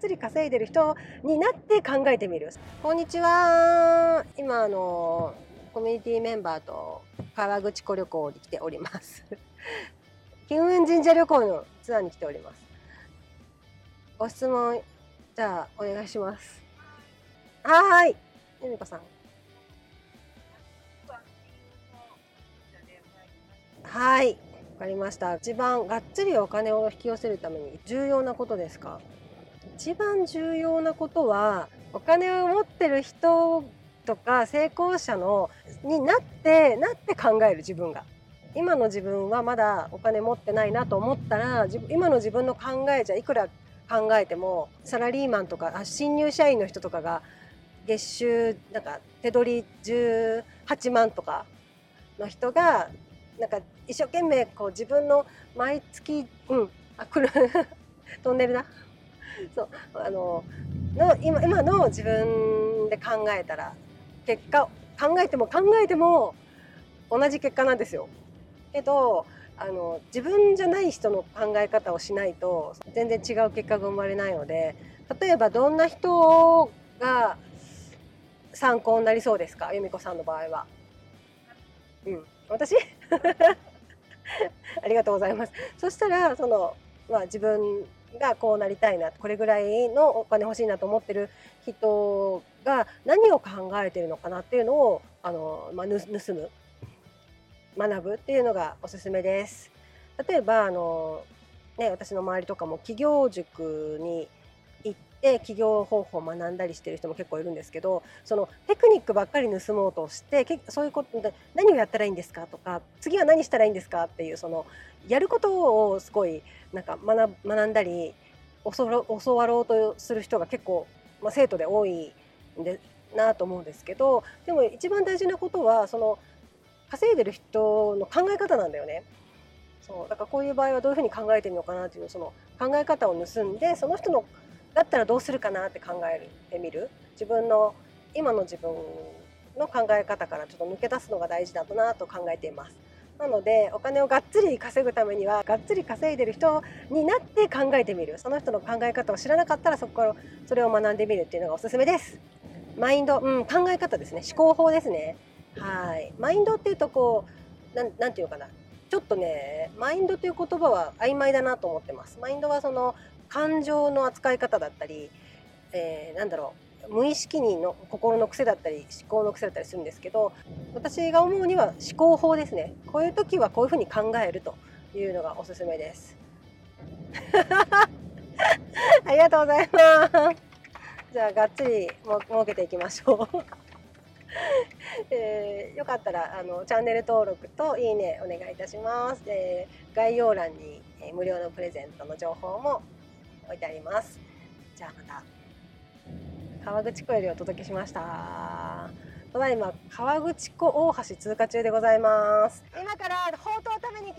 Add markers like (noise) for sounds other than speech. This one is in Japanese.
つり稼いでる人になって考えてみる。こんにちは。今あのコミュニティメンバーと川口湖旅行に来ております。(laughs) 金運神社旅行のツアーに来ております。ご質問じゃあお願いします。はーい。由美子さん。はい。わかりました。一番がっつりお金を引き寄せるために重要なことですか？一番重要なことはお金を持ってる人とか成功者のになってなって考える自分が。今の自分はまだお金持ってないなと思ったら今の自分の考えじゃいくら考えてもサラリーマンとか新入社員の人とかが月収なんか手取り18万とかの人がなんか一生懸命こう自分の毎月うんあ来る。飛んでるな (laughs) そうあのの今今の自分で考えたら結果考えても考えても同じ結果なんですよ。けどあの自分じゃない人の考え方をしないと全然違う結果が生まれないので例えばどんな人が参考になりそうですか？由美子さんの場合は。うん、私？(laughs) ありがとうございます。そしたらその、まあ、自分がこうなりたいなこれぐらいのお金欲しいなと思ってる人が何を考えてるのかなっていうのをあの、まあ、盗む学ぶっていうのがおすすめです。例えばあの、ね、私の周りとかも企業塾にで企業方法を学んだりしてる人も結構いるんですけどそのテクニックばっかり盗もうとしてそういうことで何をやったらいいんですか？とか次は何したらいいんですか？っていうそのやることをすごいなんか学学んだり教わろうとする人が結構、まあ、生徒で多いんでなと思うんですけどでも一番大事なことはその稼いでる人の考え方なんだよね。そうだからこういう場合はどういうふうに考えてるのかなっていうその考え方を盗んでその人のだったらどうするかなって考えてみる？自分の今の自分の考え方からちょっと抜け出すのが大事だとなと考えています。なのでお金をがっつり稼ぐためにはがっつり稼いでる人になって考えてみる。その人の考え方を知らなかったらそこからそれを学んでみるっていうのがおすすめです。マインド、うん、考え方ですね。思考法ですね。はい。マインドっていうとこうなんなんていうのかな。ちょっとねマインドという言葉は曖昧だなと思ってます。マインドはその感情の扱い方だったり、えー、なんだろう無意識にの心の癖だったり思考の癖だったりするんですけど私が思うには思考法ですね。こういう時はこういうふうに考えるというのがおすすめです。(laughs) ありがとうございます。じゃあがっつりも設けていきましょう。(laughs) えー、よかったらあのチャンネル登録といいねお願いいたします、えー、概要欄に、えー、無料のプレゼントの情報も置いてあります。じゃあまた。川口湖よりお届けしました。ただいま川口湖大橋通過中でございます。今からほうとう食べに